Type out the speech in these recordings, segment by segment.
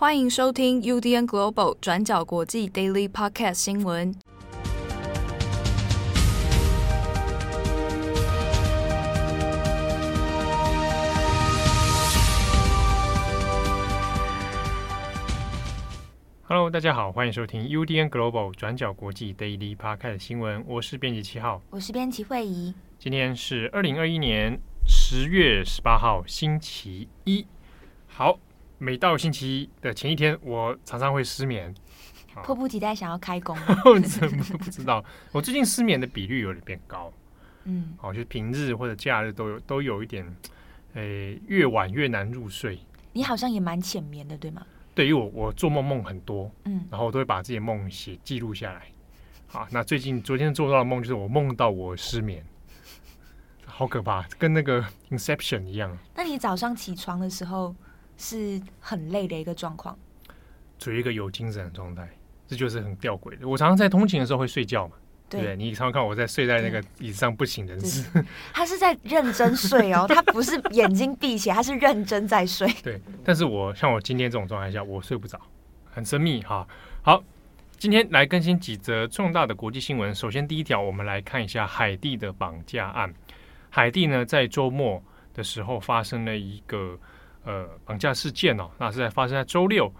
欢迎收听 UDN Global 转角国际 Daily Podcast 新闻。Hello，大家好，欢迎收听 UDN Global 转角国际 Daily Podcast 新闻。我是编辑七号，我是编辑惠仪。今天是二零二一年十月十八号，星期一。好。每到星期一的前一天，我常常会失眠，迫不及待想要开工。怎么不知道？我最近失眠的比率有点变高。嗯，好，就是平日或者假日都有都有一点，诶、欸，越晚越难入睡。你好像也蛮浅眠的，对吗？对，因为我我做梦梦很多，嗯，然后我都会把自己的梦写记录下来。好，那最近昨天做到的梦就是我梦到我失眠，好可怕，跟那个 Inception 一样。那你早上起床的时候？是很累的一个状况，处于一个有精神的状态，这就是很吊诡的。我常常在通勤的时候会睡觉嘛，对，对你常常看我在睡在那个椅子上不省人事。他是在认真睡哦，他不是眼睛闭起来，他是认真在睡。对，但是我像我今天这种状态下，我睡不着，很神秘哈。好，今天来更新几则重大的国际新闻。首先第一条，我们来看一下海地的绑架案。海地呢，在周末的时候发生了一个。呃，绑架事件哦，那是在发生在周六。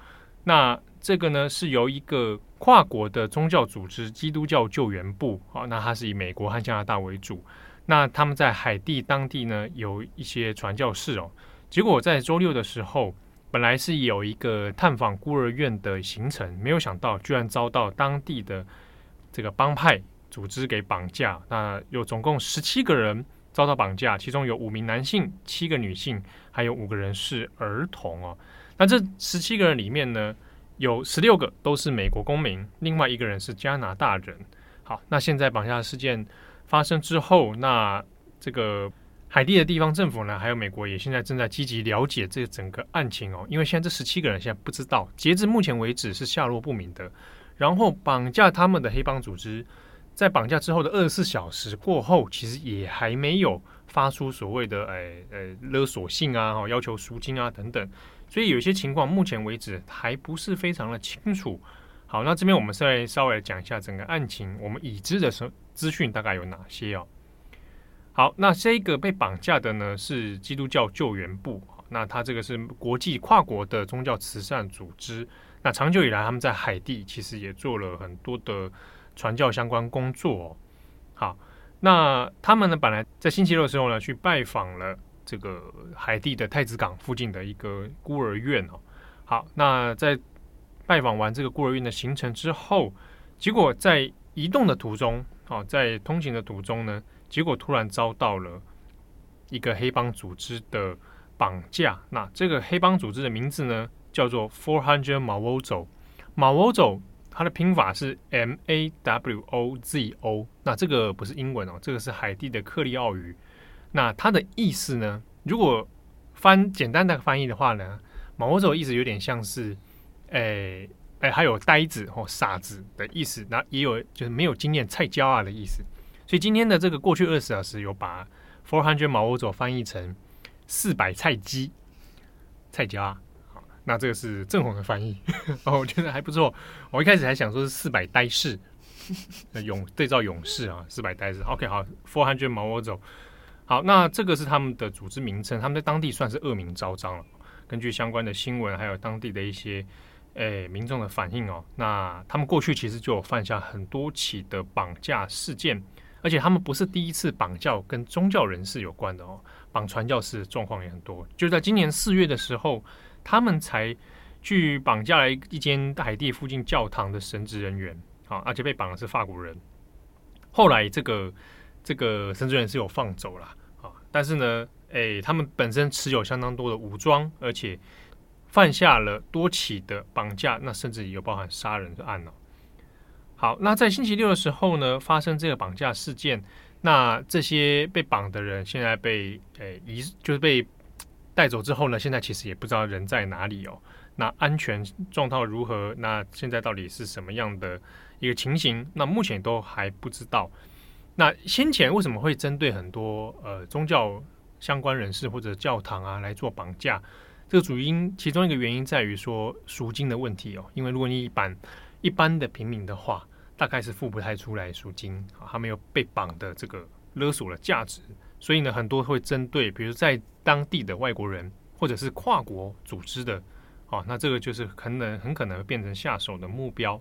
那这个呢，是由一个跨国的宗教组织——基督教救援部，好，那它是以美国和加拿大为主。那他们在海地当地呢，有一些传教士哦。结果在周六的时候，本来是有一个探访孤儿院的行程，没有想到居然遭到当地的这个帮派组织给绑架。那有总共十七个人。遭到绑架，其中有五名男性，七个女性，还有五个人是儿童哦。那这十七个人里面呢，有十六个都是美国公民，另外一个人是加拿大人。好，那现在绑架事件发生之后，那这个海地的地方政府呢，还有美国也现在正在积极了解这整个案情哦。因为现在这十七个人现在不知道，截至目前为止是下落不明的。然后绑架他们的黑帮组织。在绑架之后的二十四小时过后，其实也还没有发出所谓的“哎呃勒索信啊，要求赎金啊等等”，所以有些情况目前为止还不是非常的清楚。好，那这边我们再稍微讲一下整个案情，我们已知的资资讯大概有哪些哦？好，那这个被绑架的呢是基督教救援部，那它这个是国际跨国的宗教慈善组织，那长久以来他们在海地其实也做了很多的。传教相关工作，哦，好，那他们呢，本来在星期六的时候呢，去拜访了这个海地的太子港附近的一个孤儿院哦。好，那在拜访完这个孤儿院的行程之后，结果在移动的途中，哦，在通行的途中呢，结果突然遭到了一个黑帮组织的绑架。那这个黑帮组织的名字呢，叫做 Four Hundred Mawozo，Mawozo。它的拼法是 M A W O Z O，那这个不是英文哦，这个是海地的克里奥语。那它的意思呢？如果翻简单的翻译的话呢，马沃佐意思有点像是，诶、欸、诶、还有呆子或傻子的意思，那也有就是没有经验菜椒啊的意思。所以今天的这个过去二十小时有把 Four Hundred 马沃佐翻译成四百菜鸡菜椒啊。那这个是正红的翻译，哦，我觉得还不错。我一开始还想说是四百呆士，勇对照勇士啊，四百呆士。OK，好，Four Hundred Mawozo。好，那这个是他们的组织名称，他们在当地算是恶名昭彰了。根据相关的新闻，还有当地的一些诶、民众的反应哦，那他们过去其实就有犯下很多起的绑架事件，而且他们不是第一次绑架跟宗教人士有关的哦，绑传教士状况也很多。就在今年四月的时候。他们才去绑架了一间海地附近教堂的神职人员，啊，而且被绑的是法国人。后来这个这个神职人是有放走了，啊，但是呢，诶，他们本身持有相当多的武装，而且犯下了多起的绑架，那甚至有包含杀人的案哦。好，那在星期六的时候呢，发生这个绑架事件，那这些被绑的人现在被诶移，就是被。带走之后呢，现在其实也不知道人在哪里哦。那安全状况如何？那现在到底是什么样的一个情形？那目前都还不知道。那先前为什么会针对很多呃宗教相关人士或者教堂啊来做绑架？这个主因其中一个原因在于说赎金的问题哦，因为如果你一般一般的平民的话，大概是付不太出来赎金啊，他没有被绑的这个勒索的价值，所以呢，很多会针对比如在当地的外国人或者是跨国组织的，哦，那这个就是可能很可能变成下手的目标。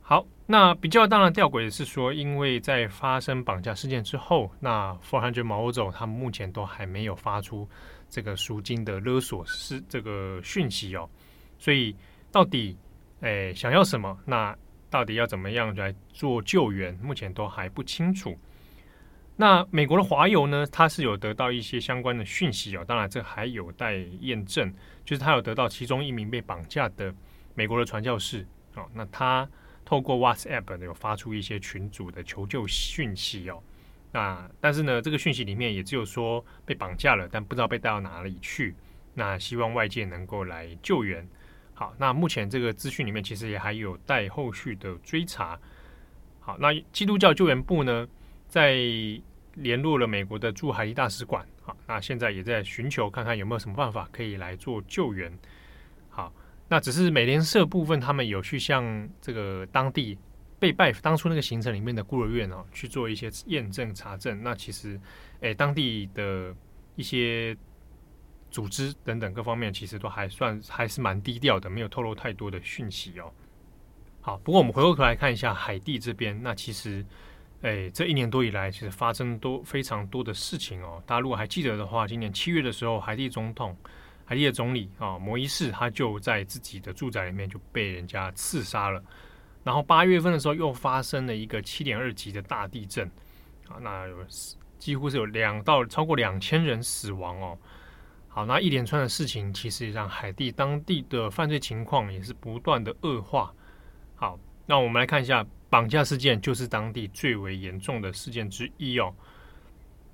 好，那比较当然吊诡的是说，因为在发生绑架事件之后，那400毛欧洲他们目前都还没有发出这个赎金的勒索是这个讯息哦，所以到底诶想要什么？那到底要怎么样来做救援？目前都还不清楚。那美国的华油呢，它是有得到一些相关的讯息哦，当然这还有待验证，就是他有得到其中一名被绑架的美国的传教士哦，那他。透过 WhatsApp 有发出一些群组的求救讯息哦，那但是呢，这个讯息里面也只有说被绑架了，但不知道被带到哪里去。那希望外界能够来救援。好，那目前这个资讯里面其实也还有待后续的追查。好，那基督教救援部呢，在联络了美国的驻海地大使馆，好，那现在也在寻求看看有没有什么办法可以来做救援。好。那只是美联社部分，他们有去向这个当地被拜当初那个行程里面的孤儿院哦，去做一些验证查证。那其实，诶，当地的一些组织等等各方面，其实都还算还是蛮低调的，没有透露太多的讯息哦。好，不过我们回过头来看一下海地这边，那其实，诶，这一年多以来，其实发生多非常多的事情哦。大家如果还记得的话，今年七月的时候，海地总统。海地的总理啊，摩伊士他就在自己的住宅里面就被人家刺杀了。然后八月份的时候又发生了一个七点二级的大地震啊，那有几乎是有两到超过两千人死亡哦。好，那一连串的事情其实让海地当地的犯罪情况也是不断的恶化。好，那我们来看一下绑架事件，就是当地最为严重的事件之一哦。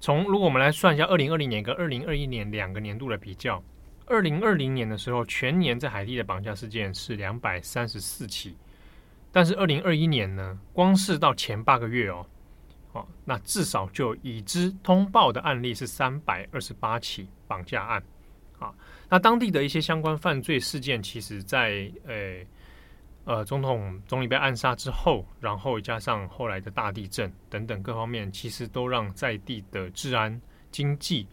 从如果我们来算一下二零二零年跟二零二一年两个年度的比较。二零二零年的时候，全年在海地的绑架事件是两百三十四起，但是二零二一年呢，光是到前八个月哦，哦，那至少就已知通报的案例是三百二十八起绑架案啊。那当地的一些相关犯罪事件，其实在诶呃总统总理被暗杀之后，然后加上后来的大地震等等各方面，其实都让在地的治安、经济。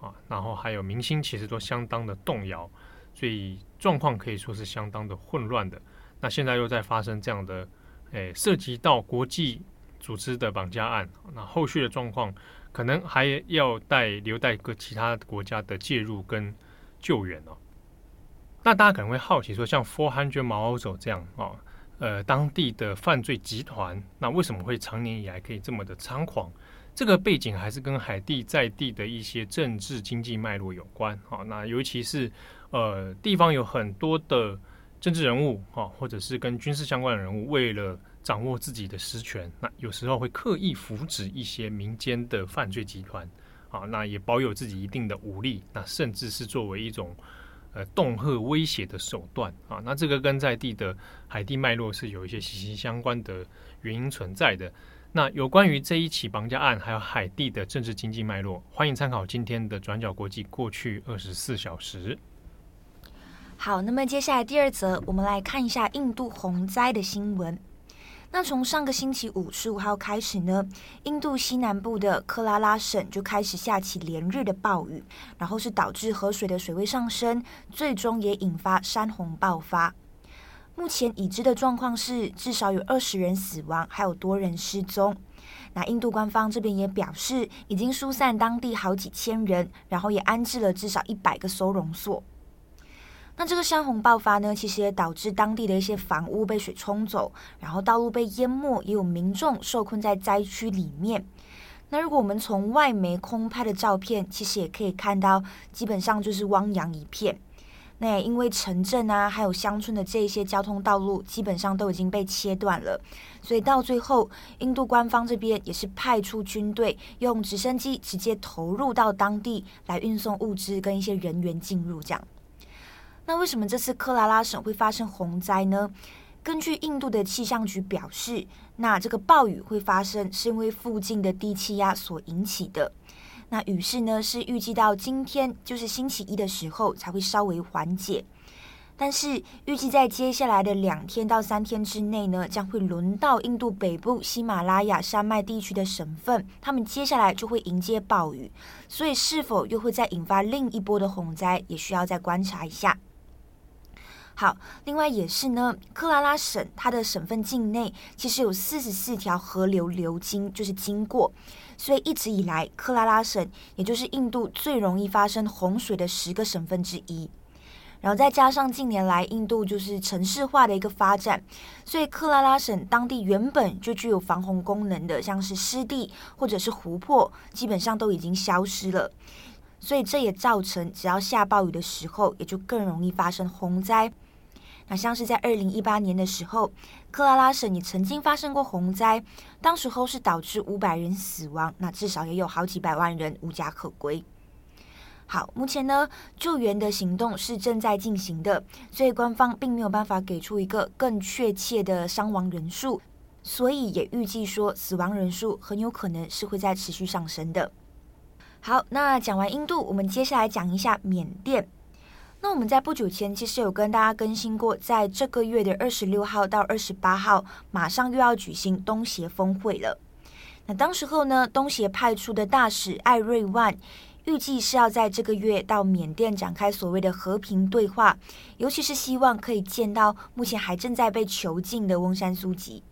啊，然后还有明星，其实都相当的动摇，所以状况可以说是相当的混乱的。那现在又在发生这样的，诶，涉及到国际组织的绑架案，那后续的状况可能还要待留待各其他国家的介入跟救援哦。那大家可能会好奇说，像400毛欧洲这样啊，呃，当地的犯罪集团，那为什么会长年以来可以这么的猖狂？这个背景还是跟海地在地的一些政治经济脉络有关。好，那尤其是呃地方有很多的政治人物哈，或者是跟军事相关的人物，为了掌握自己的实权，那有时候会刻意扶植一些民间的犯罪集团。啊，那也保有自己一定的武力，那甚至是作为一种呃恫吓威胁的手段。啊，那这个跟在地的海地脉络是有一些息息相关的原因存在的。那有关于这一起绑架案，还有海地的政治经济脉络，欢迎参考今天的转角国际过去二十四小时。好，那么接下来第二则，我们来看一下印度洪灾的新闻。那从上个星期五十五号开始呢，印度西南部的克拉拉省就开始下起连日的暴雨，然后是导致河水的水位上升，最终也引发山洪爆发。目前已知的状况是，至少有二十人死亡，还有多人失踪。那印度官方这边也表示，已经疏散当地好几千人，然后也安置了至少一百个收容所。那这个山洪爆发呢，其实也导致当地的一些房屋被水冲走，然后道路被淹没，也有民众受困在灾区里面。那如果我们从外媒空拍的照片，其实也可以看到，基本上就是汪洋一片。那也因为城镇啊，还有乡村的这些交通道路，基本上都已经被切断了，所以到最后，印度官方这边也是派出军队，用直升机直接投入到当地来运送物资跟一些人员进入。这样，那为什么这次克拉拉省会发生洪灾呢？根据印度的气象局表示，那这个暴雨会发生是因为附近的低气压所引起的。那雨势呢是预计到今天，就是星期一的时候才会稍微缓解。但是预计在接下来的两天到三天之内呢，将会轮到印度北部喜马拉雅山脉地区的省份，他们接下来就会迎接暴雨，所以是否又会再引发另一波的洪灾，也需要再观察一下。好，另外也是呢，克拉拉省它的省份境内其实有四十四条河流流经，就是经过，所以一直以来，克拉拉省也就是印度最容易发生洪水的十个省份之一。然后再加上近年来印度就是城市化的一个发展，所以克拉拉省当地原本就具有防洪功能的，像是湿地或者是湖泊，基本上都已经消失了。所以这也造成只要下暴雨的时候，也就更容易发生洪灾。那像是在二零一八年的时候，克拉拉省也曾经发生过洪灾，当时候是导致五百人死亡，那至少也有好几百万人无家可归。好，目前呢，救援的行动是正在进行的，所以官方并没有办法给出一个更确切的伤亡人数，所以也预计说死亡人数很有可能是会在持续上升的。好，那讲完印度，我们接下来讲一下缅甸。那我们在不久前其实有跟大家更新过，在这个月的二十六号到二十八号，马上又要举行东协峰会了。那当时候呢，东协派出的大使艾瑞万。预计是要在这个月到缅甸展开所谓的和平对话，尤其是希望可以见到目前还正在被囚禁的翁山苏吉。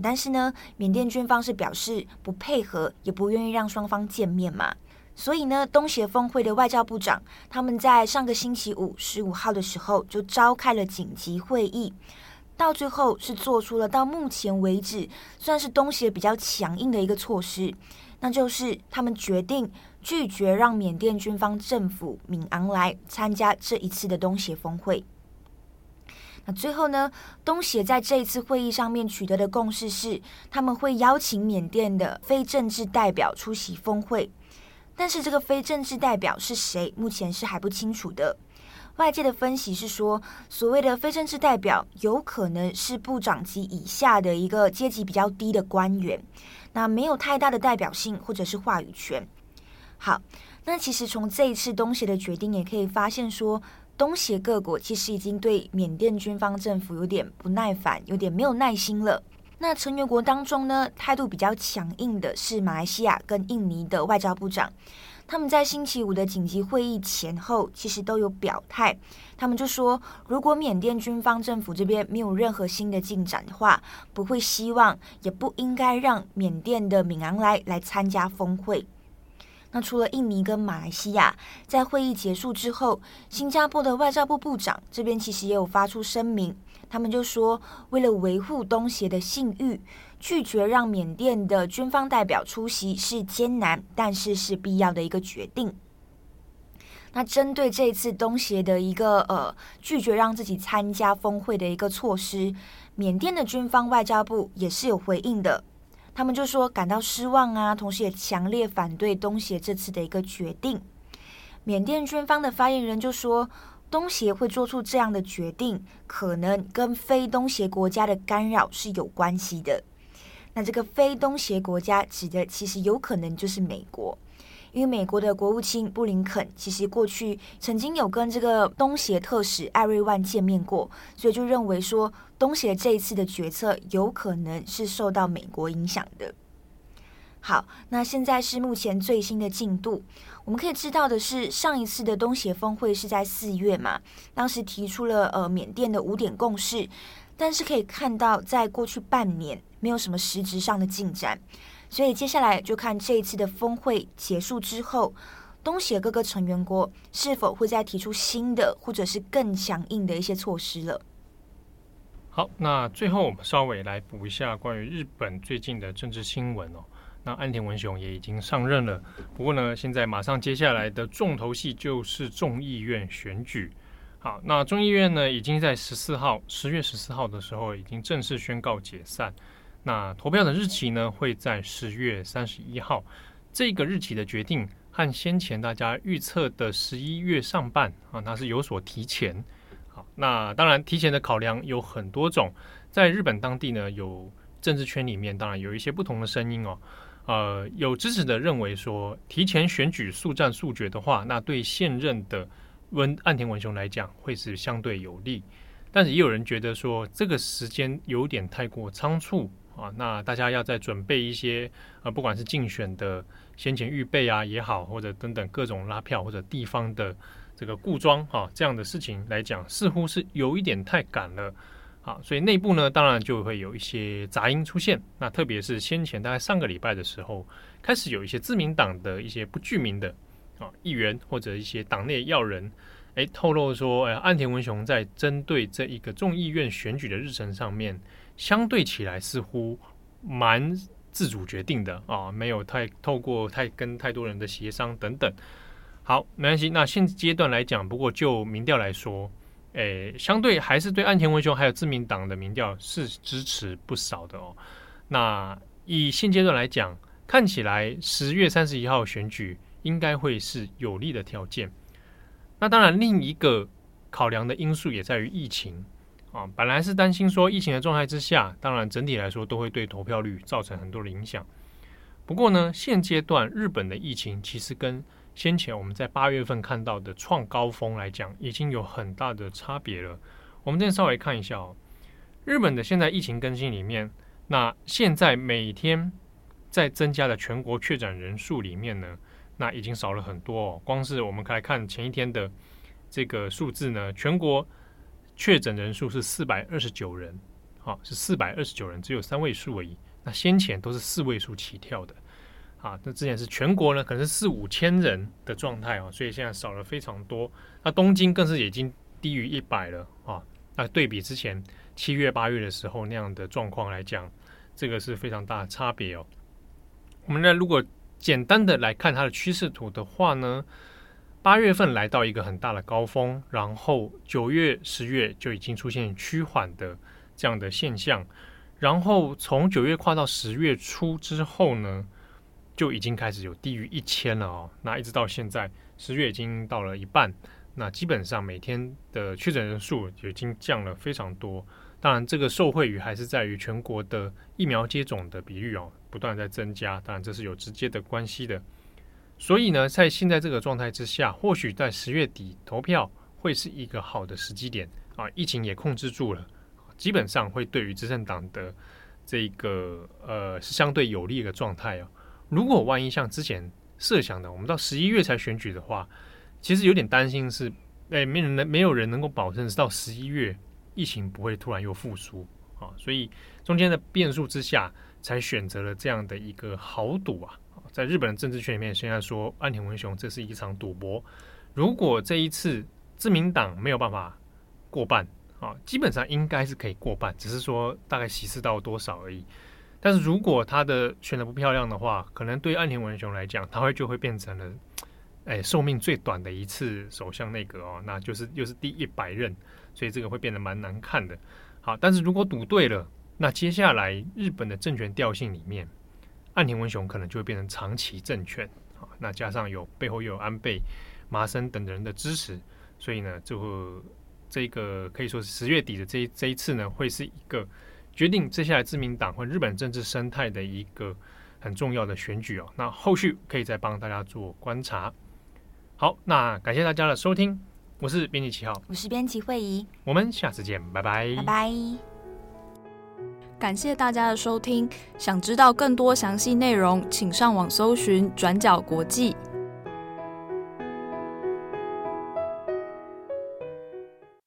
但是呢，缅甸军方是表示不配合，也不愿意让双方见面嘛。所以呢，东协峰会的外交部长他们在上个星期五十五号的时候就召开了紧急会议，到最后是做出了到目前为止算是东协比较强硬的一个措施，那就是他们决定。拒绝让缅甸军方政府敏昂莱参加这一次的东协峰会。那最后呢，东协在这一次会议上面取得的共识是，他们会邀请缅甸的非政治代表出席峰会。但是这个非政治代表是谁，目前是还不清楚的。外界的分析是说，所谓的非政治代表有可能是部长级以下的一个阶级比较低的官员，那没有太大的代表性或者是话语权。好，那其实从这一次东协的决定也可以发现说，东协各国其实已经对缅甸军方政府有点不耐烦，有点没有耐心了。那成员国当中呢，态度比较强硬的是马来西亚跟印尼的外交部长，他们在星期五的紧急会议前后，其实都有表态，他们就说，如果缅甸军方政府这边没有任何新的进展的话，不会希望，也不应该让缅甸的敏昂莱来参加峰会。那除了印尼跟马来西亚，在会议结束之后，新加坡的外交部部长这边其实也有发出声明，他们就说，为了维护东协的信誉，拒绝让缅甸的军方代表出席是艰难，但是是必要的一个决定。那针对这次东协的一个呃拒绝让自己参加峰会的一个措施，缅甸的军方外交部也是有回应的。他们就说感到失望啊，同时也强烈反对东协这次的一个决定。缅甸军方的发言人就说，东协会做出这样的决定，可能跟非东协国家的干扰是有关系的。那这个非东协国家指的其实有可能就是美国。因为美国的国务卿布林肯其实过去曾经有跟这个东协特使艾瑞万见面过，所以就认为说东协这一次的决策有可能是受到美国影响的。好，那现在是目前最新的进度。我们可以知道的是，上一次的东协峰会是在四月嘛，当时提出了呃缅甸的五点共识，但是可以看到在过去半年没有什么实质上的进展。所以接下来就看这一次的峰会结束之后，东协各个成员国是否会再提出新的或者是更强硬的一些措施了。好，那最后我们稍微来补一下关于日本最近的政治新闻哦。那安田文雄也已经上任了，不过呢，现在马上接下来的重头戏就是众议院选举。好，那众议院呢，已经在十四号，十月十四号的时候已经正式宣告解散。那投票的日期呢，会在十月三十一号。这个日期的决定和先前大家预测的十一月上半啊，那是有所提前。好，那当然提前的考量有很多种，在日本当地呢，有政治圈里面当然有一些不同的声音哦。呃，有支持的认为说，提前选举速战速决的话，那对现任的温岸田文雄来讲会是相对有利。但是也有人觉得说，这个时间有点太过仓促啊，那大家要再准备一些呃，不管是竞选的先前预备啊也好，或者等等各种拉票或者地方的这个固装啊这样的事情来讲，似乎是有一点太赶了。啊，所以内部呢，当然就会有一些杂音出现。那特别是先前大概上个礼拜的时候，开始有一些自民党的一些不具名的啊议员或者一些党内要人，哎，透露说，哎，岸田文雄在针对这一个众议院选举的日程上面，相对起来似乎蛮自主决定的啊，没有太透过太跟太多人的协商等等。好，没关系。那现阶段来讲，不过就民调来说。诶，相对还是对岸田文雄还有自民党的民调是支持不少的哦。那以现阶段来讲，看起来十月三十一号选举应该会是有利的条件。那当然，另一个考量的因素也在于疫情啊。本来是担心说疫情的状态之下，当然整体来说都会对投票率造成很多的影响。不过呢，现阶段日本的疫情其实跟先前我们在八月份看到的创高峰来讲，已经有很大的差别了。我们再稍微看一下哦，日本的现在疫情更新里面，那现在每天在增加的全国确诊人数里面呢，那已经少了很多哦。光是我们来看前一天的这个数字呢，全国确诊人数是四百二十九人，好，是四百二十九人，只有三位数而已。那先前都是四位数起跳的。啊，那之前是全国呢，可能是四五千人的状态啊，所以现在少了非常多。那东京更是已经低于一百了啊。那对比之前七月八月的时候那样的状况来讲，这个是非常大的差别哦。我们呢，如果简单的来看它的趋势图的话呢，八月份来到一个很大的高峰，然后九月、十月就已经出现趋缓的这样的现象，然后从九月跨到十月初之后呢，就已经开始有低于一千了哦，那一直到现在十月已经到了一半，那基本上每天的确诊人数已经降了非常多。当然，这个受惠于还是在于全国的疫苗接种的比率哦不断在增加，当然这是有直接的关系的。所以呢，在现在这个状态之下，或许在十月底投票会是一个好的时机点啊，疫情也控制住了，基本上会对于执政党的这个呃是相对有利的状态哦。如果万一像之前设想的，我们到十一月才选举的话，其实有点担心是，哎，没人能没有人能够保证到十一月疫情不会突然又复苏啊，所以中间的变数之下，才选择了这样的一个豪赌啊。在日本的政治圈里面，现在说岸田文雄这是一场赌博，如果这一次自民党没有办法过半啊，基本上应该是可以过半，只是说大概席次到多少而已。但是如果他的选的不漂亮的话，可能对岸田文雄来讲，他会就会变成了，哎，寿命最短的一次首相内阁哦，那就是又是第一百任，所以这个会变得蛮难看的。好，但是如果赌对了，那接下来日本的政权调性里面，岸田文雄可能就会变成长期政权啊，那加上有背后又有安倍、麻生等人的支持，所以呢，就这个可以说是十月底的这一这一次呢，会是一个。决定接下来自民党或日本政治生态的一个很重要的选举哦，那后续可以再帮大家做观察。好，那感谢大家的收听，我是编辑七号，我是编辑惠仪，我们下次见，拜拜，拜拜。感谢大家的收听，想知道更多详细内容，请上网搜寻转角国际。